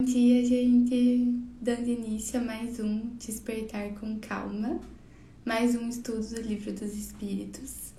Bom dia, gente! Dando início a mais um Despertar com Calma, mais um estudo do Livro dos Espíritos.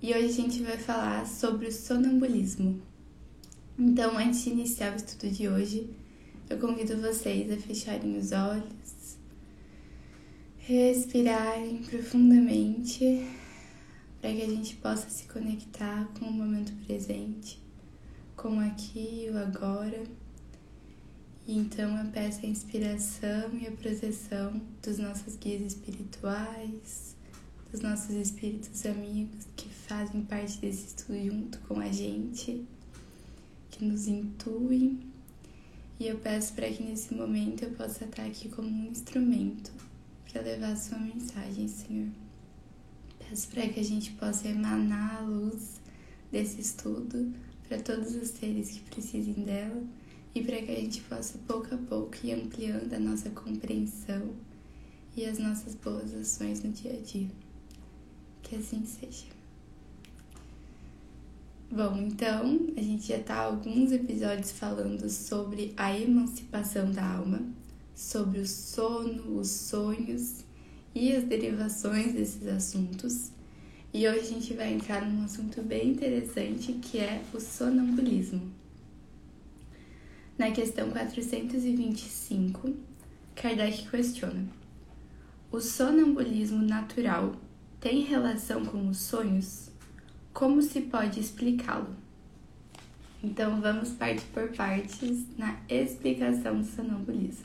E hoje a gente vai falar sobre o sonambulismo. Então, antes de iniciar o estudo de hoje, eu convido vocês a fecharem os olhos, respirarem profundamente, para que a gente possa se conectar com o momento presente, com aqui e o agora então eu peço a inspiração e a proteção dos nossos guias espirituais, dos nossos espíritos amigos que fazem parte desse estudo junto com a gente, que nos intuem. E eu peço para que nesse momento eu possa estar aqui como um instrumento para levar a sua mensagem, Senhor. Peço para que a gente possa emanar a luz desse estudo para todos os seres que precisem dela e para que a gente possa pouco a pouco ir ampliando a nossa compreensão e as nossas boas ações no dia a dia. Que assim seja. Bom, então a gente já está alguns episódios falando sobre a emancipação da alma, sobre o sono, os sonhos e as derivações desses assuntos. E hoje a gente vai entrar num assunto bem interessante que é o sonambulismo. Na questão 425, Kardec questiona: O sonambulismo natural tem relação com os sonhos? Como se pode explicá-lo? Então vamos partir por partes na explicação do sonambulismo.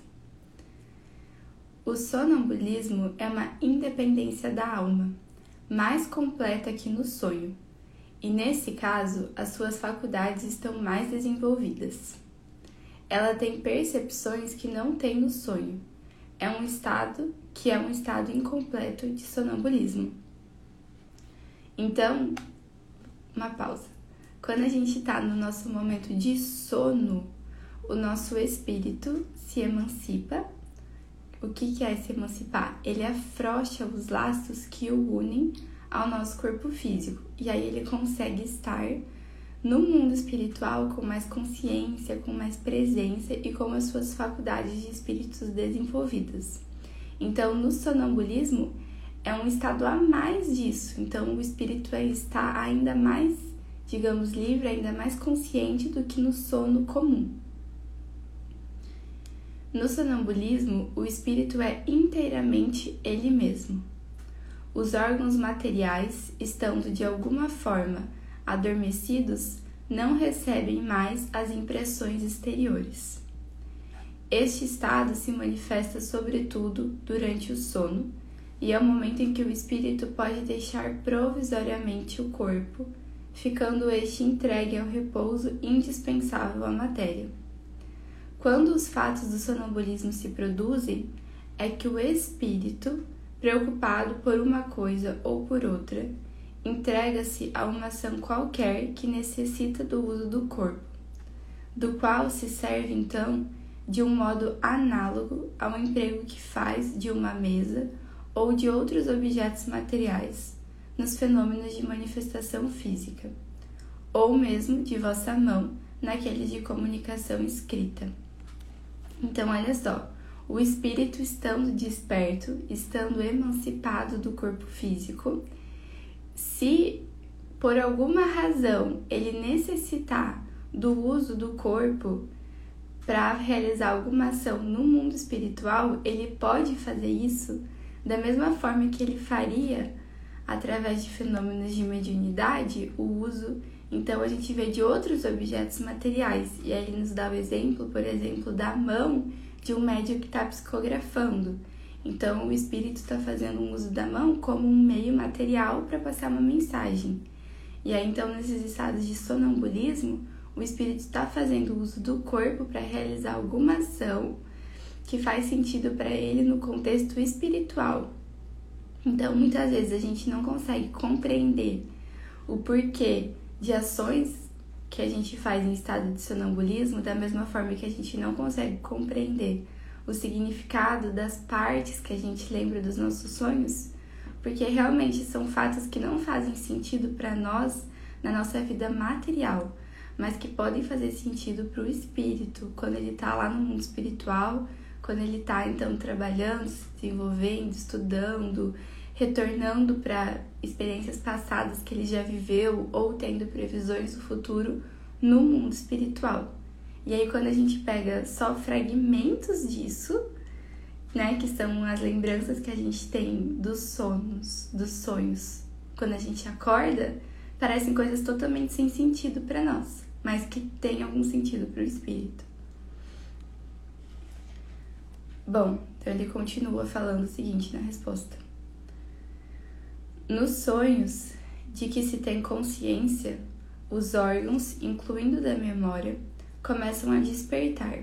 O sonambulismo é uma independência da alma, mais completa que no sonho, e nesse caso as suas faculdades estão mais desenvolvidas. Ela tem percepções que não tem no sonho. É um estado que é um estado incompleto de sonambulismo. Então, uma pausa. Quando a gente está no nosso momento de sono, o nosso espírito se emancipa. O que, que é se emancipar? Ele afrouxa os laços que o unem ao nosso corpo físico e aí ele consegue estar no mundo espiritual com mais consciência, com mais presença e com as suas faculdades de espíritos desenvolvidas. Então, no sonambulismo, é um estado a mais disso. Então, o espírito está ainda mais, digamos, livre, ainda mais consciente do que no sono comum. No sonambulismo, o espírito é inteiramente ele mesmo. Os órgãos materiais, estando de alguma forma adormecidos não recebem mais as impressões exteriores. Este estado se manifesta sobretudo durante o sono e é o momento em que o espírito pode deixar provisoriamente o corpo, ficando este entregue ao repouso indispensável à matéria. Quando os fatos do sonambulismo se produzem, é que o espírito, preocupado por uma coisa ou por outra, entrega-se a uma ação qualquer que necessita do uso do corpo, do qual se serve então de um modo análogo ao emprego que faz de uma mesa ou de outros objetos materiais nos fenômenos de manifestação física, ou mesmo de vossa mão naqueles de comunicação escrita. Então, olha só, o espírito estando desperto, estando emancipado do corpo físico, se por alguma razão ele necessitar do uso do corpo para realizar alguma ação no mundo espiritual, ele pode fazer isso da mesma forma que ele faria através de fenômenos de mediunidade, o uso. Então a gente vê de outros objetos materiais, e aí ele nos dá o exemplo, por exemplo, da mão de um médium que está psicografando. Então, o espírito está fazendo um uso da mão como um meio material para passar uma mensagem. E aí, então, nesses estados de sonambulismo, o espírito está fazendo uso do corpo para realizar alguma ação que faz sentido para ele no contexto espiritual. Então, muitas vezes a gente não consegue compreender o porquê de ações que a gente faz em estado de sonambulismo da mesma forma que a gente não consegue compreender o significado das partes que a gente lembra dos nossos sonhos, porque realmente são fatos que não fazem sentido para nós na nossa vida material, mas que podem fazer sentido para o espírito, quando ele está lá no mundo espiritual, quando ele está então trabalhando, se desenvolvendo, estudando, retornando para experiências passadas que ele já viveu ou tendo previsões do futuro no mundo espiritual. E aí quando a gente pega só fragmentos disso, né, que são as lembranças que a gente tem dos sonhos, dos sonhos, quando a gente acorda, parecem coisas totalmente sem sentido para nós, mas que têm algum sentido para o espírito. Bom, então ele continua falando o seguinte na resposta. Nos sonhos de que se tem consciência, os órgãos, incluindo da memória, começam a despertar.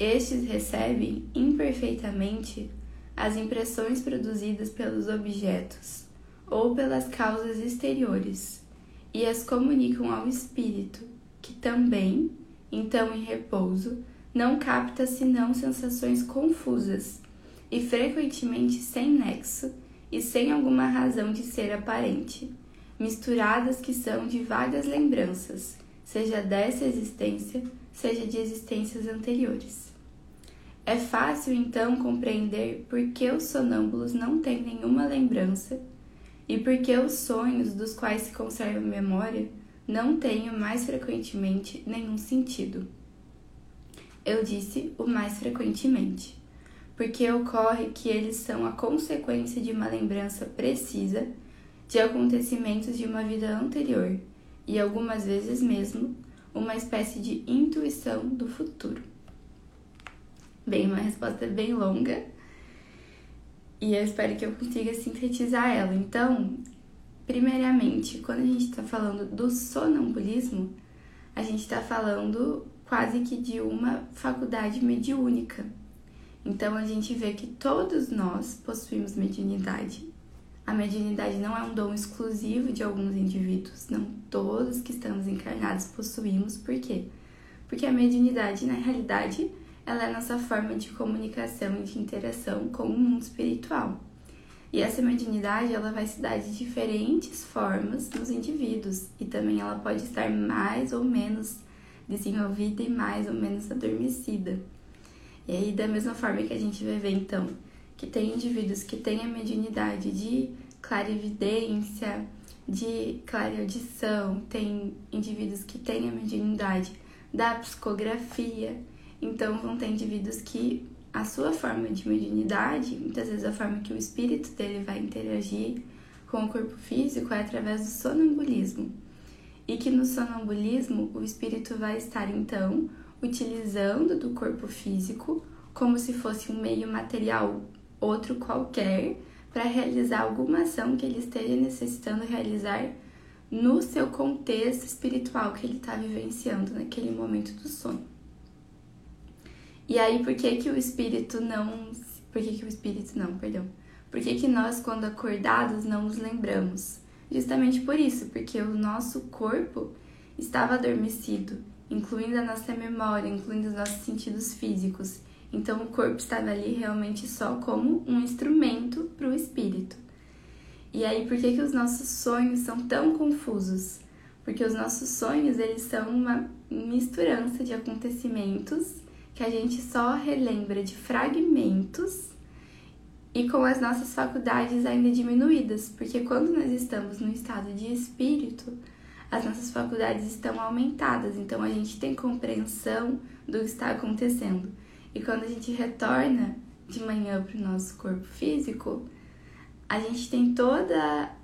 Estes recebem imperfeitamente as impressões produzidas pelos objetos ou pelas causas exteriores e as comunicam ao espírito, que também, então em repouso, não capta senão sensações confusas e frequentemente sem nexo e sem alguma razão de ser aparente, misturadas que são de vagas lembranças, seja dessa existência, seja de existências anteriores. É fácil então compreender por que os sonâmbulos não têm nenhuma lembrança e por que os sonhos dos quais se conserva memória não têm mais frequentemente nenhum sentido. Eu disse o mais frequentemente porque ocorre que eles são a consequência de uma lembrança precisa de acontecimentos de uma vida anterior e algumas vezes mesmo uma espécie de intuição do futuro. Bem, uma resposta bem longa e eu espero que eu consiga sintetizar ela. Então, primeiramente, quando a gente está falando do sonambulismo, a gente está falando quase que de uma faculdade mediúnica então a gente vê que todos nós possuímos mediunidade. A mediunidade não é um dom exclusivo de alguns indivíduos, não todos que estamos encarnados possuímos. Por quê? Porque a mediunidade, na realidade, ela é a nossa forma de comunicação e de interação com o mundo espiritual. E essa mediunidade, ela vai se dar de diferentes formas nos indivíduos e também ela pode estar mais ou menos desenvolvida e mais ou menos adormecida. E aí, da mesma forma que a gente vai ver, então, que tem indivíduos que têm a mediunidade de clarividência, de clareaudição, tem indivíduos que têm a mediunidade da psicografia, então vão ter indivíduos que a sua forma de mediunidade, muitas vezes a forma que o espírito dele vai interagir com o corpo físico é através do sonambulismo. E que no sonambulismo o espírito vai estar então utilizando do corpo físico como se fosse um meio material outro qualquer para realizar alguma ação que ele esteja necessitando realizar no seu contexto espiritual que ele está vivenciando naquele momento do sono. E aí, por que que o espírito não... Por que que o espírito não, perdão. Por que que nós, quando acordados, não nos lembramos? Justamente por isso, porque o nosso corpo estava adormecido incluindo a nossa memória, incluindo os nossos sentidos físicos. Então, o corpo estava ali realmente só como um instrumento para o espírito. E aí, por que, que os nossos sonhos são tão confusos? Porque os nossos sonhos, eles são uma misturança de acontecimentos que a gente só relembra de fragmentos e com as nossas faculdades ainda diminuídas, porque quando nós estamos no estado de espírito, as nossas faculdades estão aumentadas, então a gente tem compreensão do que está acontecendo. E quando a gente retorna de manhã para o nosso corpo físico, a gente tem toda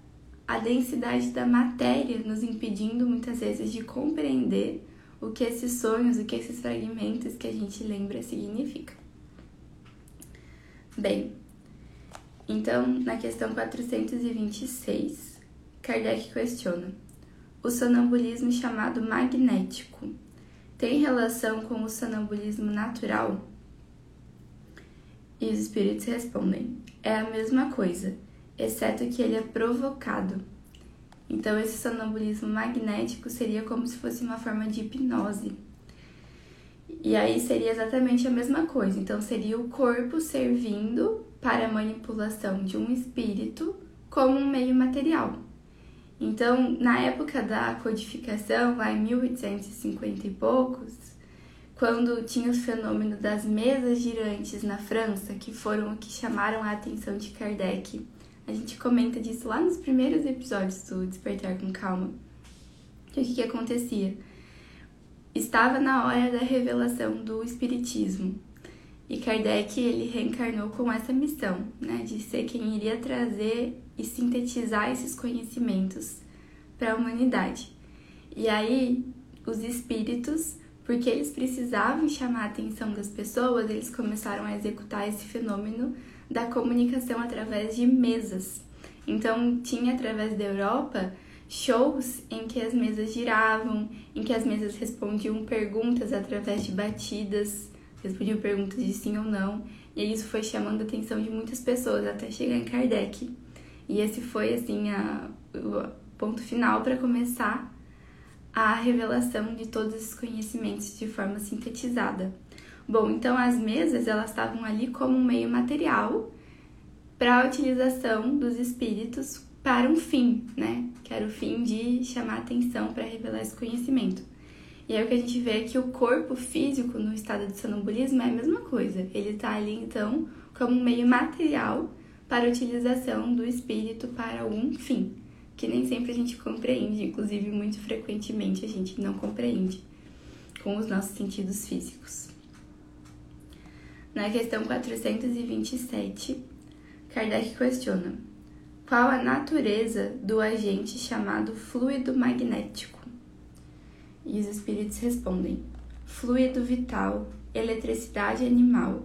a densidade da matéria nos impedindo muitas vezes de compreender o que esses sonhos, o que esses fragmentos que a gente lembra significam. Bem, então na questão 426, Kardec questiona o sonambulismo chamado magnético tem relação com o sonambulismo natural? E os espíritos respondem: é a mesma coisa, exceto que ele é provocado. Então, esse sonambulismo magnético seria como se fosse uma forma de hipnose. E aí seria exatamente a mesma coisa. Então, seria o corpo servindo para a manipulação de um espírito como um meio material. Então, na época da codificação, lá em 1850 e poucos, quando tinha o fenômeno das mesas girantes na França, que foram o que chamaram a atenção de Kardec. A gente comenta disso lá nos primeiros episódios do Despertar com Calma. o que, que acontecia? Estava na hora da revelação do Espiritismo. E Kardec ele reencarnou com essa missão, né, de ser quem iria trazer e sintetizar esses conhecimentos para a humanidade. E aí, os espíritos, porque eles precisavam chamar a atenção das pessoas, eles começaram a executar esse fenômeno da comunicação através de mesas. Então, tinha através da Europa shows em que as mesas giravam, em que as mesas respondiam perguntas através de batidas, respondiam perguntas de sim ou não, e isso foi chamando a atenção de muitas pessoas até chegar em Kardec. E esse foi assim a, o ponto final para começar a revelação de todos esses conhecimentos de forma sintetizada. Bom, então as mesas elas estavam ali como um meio material para a utilização dos espíritos para um fim, né? Que era o fim de chamar atenção para revelar esse conhecimento. E aí o que a gente vê é que o corpo físico no estado de sonambulismo é a mesma coisa. Ele está ali então como um meio material para a utilização do espírito para algum fim, que nem sempre a gente compreende, inclusive muito frequentemente a gente não compreende com os nossos sentidos físicos. Na questão 427, Kardec questiona: qual a natureza do agente chamado fluido magnético? E os espíritos respondem: fluido vital, eletricidade animal,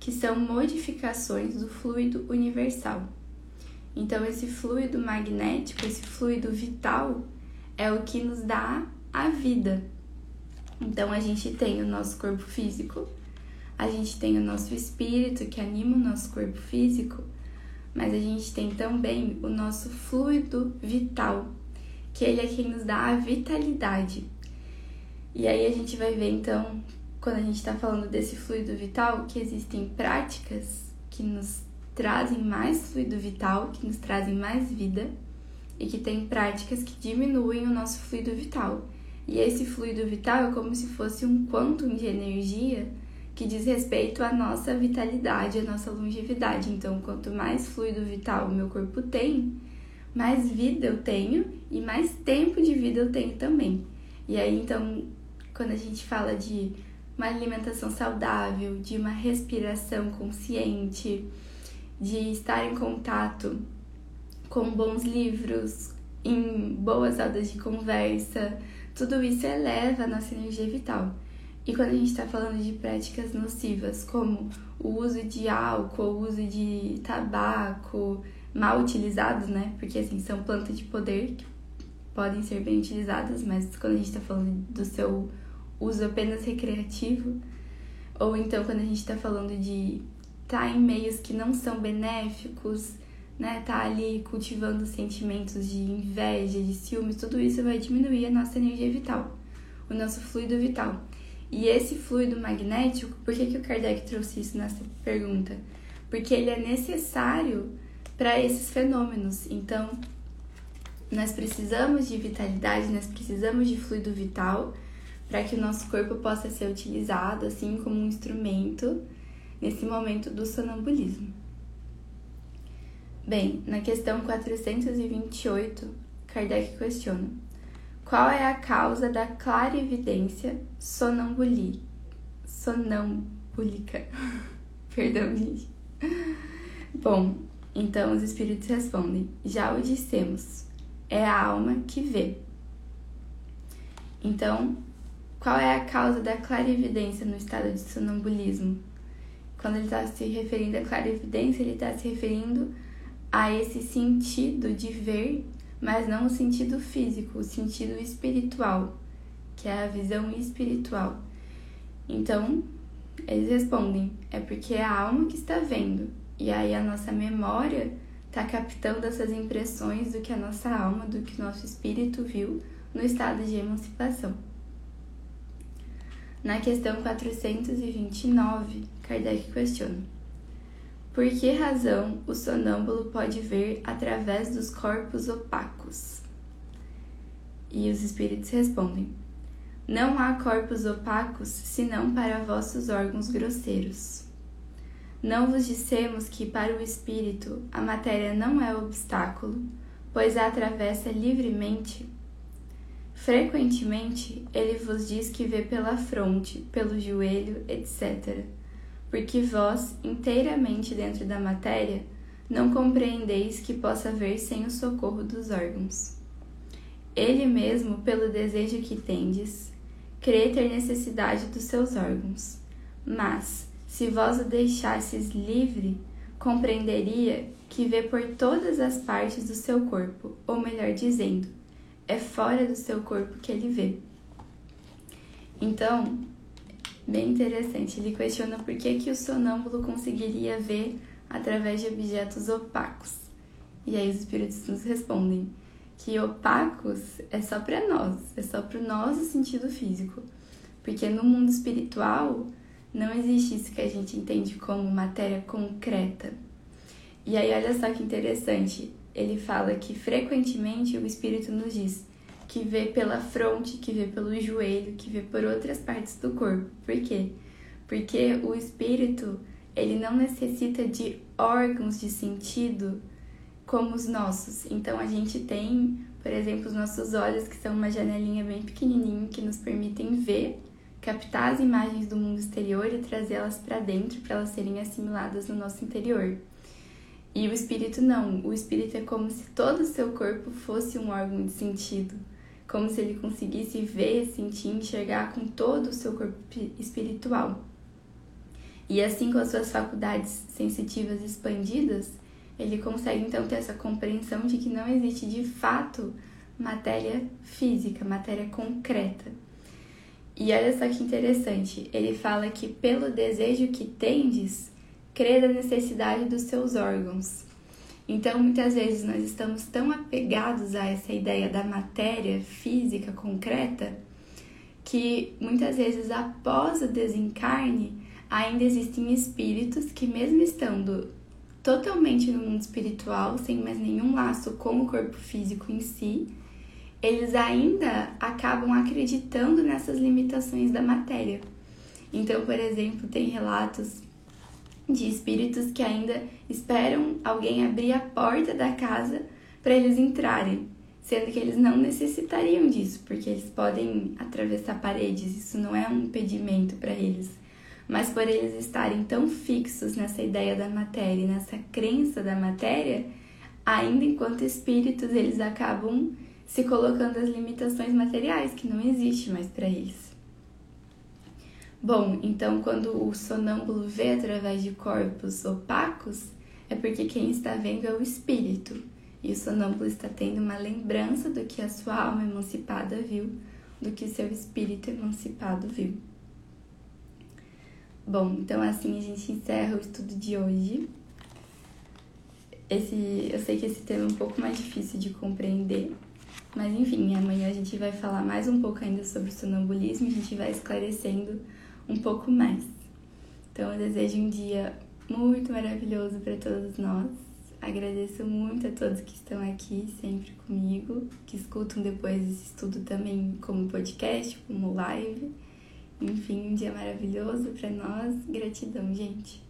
que são modificações do fluido universal. Então, esse fluido magnético, esse fluido vital, é o que nos dá a vida. Então, a gente tem o nosso corpo físico, a gente tem o nosso espírito que anima o nosso corpo físico, mas a gente tem também o nosso fluido vital, que ele é quem nos dá a vitalidade. E aí a gente vai ver então quando a gente está falando desse fluido vital, que existem práticas que nos trazem mais fluido vital, que nos trazem mais vida, e que tem práticas que diminuem o nosso fluido vital. E esse fluido vital é como se fosse um quantum de energia que diz respeito à nossa vitalidade, à nossa longevidade. Então, quanto mais fluido vital o meu corpo tem, mais vida eu tenho e mais tempo de vida eu tenho também. E aí, então, quando a gente fala de uma alimentação saudável, de uma respiração consciente, de estar em contato com bons livros, em boas aulas de conversa, tudo isso eleva a nossa energia vital. E quando a gente está falando de práticas nocivas, como o uso de álcool, o uso de tabaco, mal utilizados, né? Porque assim, são plantas de poder que podem ser bem utilizadas, mas quando a gente está falando do seu uso apenas recreativo, ou então quando a gente está falando de tá em meios que não são benéficos, né, tá ali cultivando sentimentos de inveja, de ciúmes, tudo isso vai diminuir a nossa energia vital, o nosso fluido vital. E esse fluido magnético, por que, que o Kardec trouxe isso nessa pergunta? Porque ele é necessário para esses fenômenos. Então, nós precisamos de vitalidade, nós precisamos de fluido vital para que o nosso corpo possa ser utilizado assim como um instrumento nesse momento do sonambulismo. Bem, na questão 428, Kardec questiona: qual é a causa da clarividência sonambuli... sonambúlica? Perdão, gente. Bom, então os espíritos respondem: já o dissemos, é a alma que vê. Então, qual é a causa da clarividência no estado de sonambulismo? Quando ele está se referindo à clarividência, ele está se referindo a esse sentido de ver, mas não o sentido físico, o sentido espiritual, que é a visão espiritual. Então, eles respondem: é porque é a alma que está vendo, e aí a nossa memória está captando essas impressões do que a nossa alma, do que o nosso espírito viu no estado de emancipação. Na questão 429, Kardec questiona: Por que razão o sonâmbulo pode ver através dos corpos opacos? E os espíritos respondem: Não há corpos opacos senão para vossos órgãos grosseiros. Não vos dissemos que para o espírito a matéria não é obstáculo, pois a atravessa livremente? Frequentemente ele vos diz que vê pela fronte, pelo joelho, etc., porque vós, inteiramente dentro da matéria, não compreendeis que possa ver sem o socorro dos órgãos. Ele mesmo, pelo desejo que tendes, crê ter necessidade dos seus órgãos, mas, se vós o deixasses livre, compreenderia que vê por todas as partes do seu corpo, ou melhor dizendo, é fora do seu corpo que ele vê. Então, bem interessante, ele questiona por que, que o sonâmbulo conseguiria ver através de objetos opacos. E aí os espíritos nos respondem que opacos é só para nós, é só para o nosso sentido físico. Porque no mundo espiritual, não existe isso que a gente entende como matéria concreta. E aí, olha só que interessante. Ele fala que frequentemente o Espírito nos diz que vê pela fronte, que vê pelo joelho, que vê por outras partes do corpo. Por quê? Porque o Espírito ele não necessita de órgãos de sentido como os nossos. Então a gente tem, por exemplo, os nossos olhos, que são uma janelinha bem pequenininha que nos permitem ver captar as imagens do mundo exterior e trazê-las para dentro para elas serem assimiladas no nosso interior. E o espírito não, o espírito é como se todo o seu corpo fosse um órgão de sentido, como se ele conseguisse ver, sentir, enxergar com todo o seu corpo espiritual. E assim, com as suas faculdades sensitivas expandidas, ele consegue então ter essa compreensão de que não existe de fato matéria física, matéria concreta. E olha só que interessante, ele fala que pelo desejo que tendes, crê da necessidade dos seus órgãos. Então, muitas vezes nós estamos tão apegados a essa ideia da matéria física concreta que muitas vezes após o desencarne ainda existem espíritos que mesmo estando totalmente no mundo espiritual, sem mais nenhum laço com o corpo físico em si, eles ainda acabam acreditando nessas limitações da matéria. Então, por exemplo, tem relatos de espíritos que ainda esperam alguém abrir a porta da casa para eles entrarem, sendo que eles não necessitariam disso, porque eles podem atravessar paredes, isso não é um impedimento para eles. Mas por eles estarem tão fixos nessa ideia da matéria, nessa crença da matéria, ainda enquanto espíritos, eles acabam se colocando as limitações materiais que não existe mais para eles. Bom, então quando o sonâmbulo vê através de corpos opacos, é porque quem está vendo é o espírito, e o sonâmbulo está tendo uma lembrança do que a sua alma emancipada viu, do que seu espírito emancipado viu. Bom, então assim a gente encerra o estudo de hoje. Esse, eu sei que esse tema é um pouco mais difícil de compreender, mas enfim, amanhã a gente vai falar mais um pouco ainda sobre o sonambulismo a gente vai esclarecendo um pouco mais. Então eu desejo um dia muito maravilhoso para todos nós. Agradeço muito a todos que estão aqui sempre comigo, que escutam depois esse estudo também como podcast, como live. Enfim, um dia maravilhoso para nós. Gratidão, gente.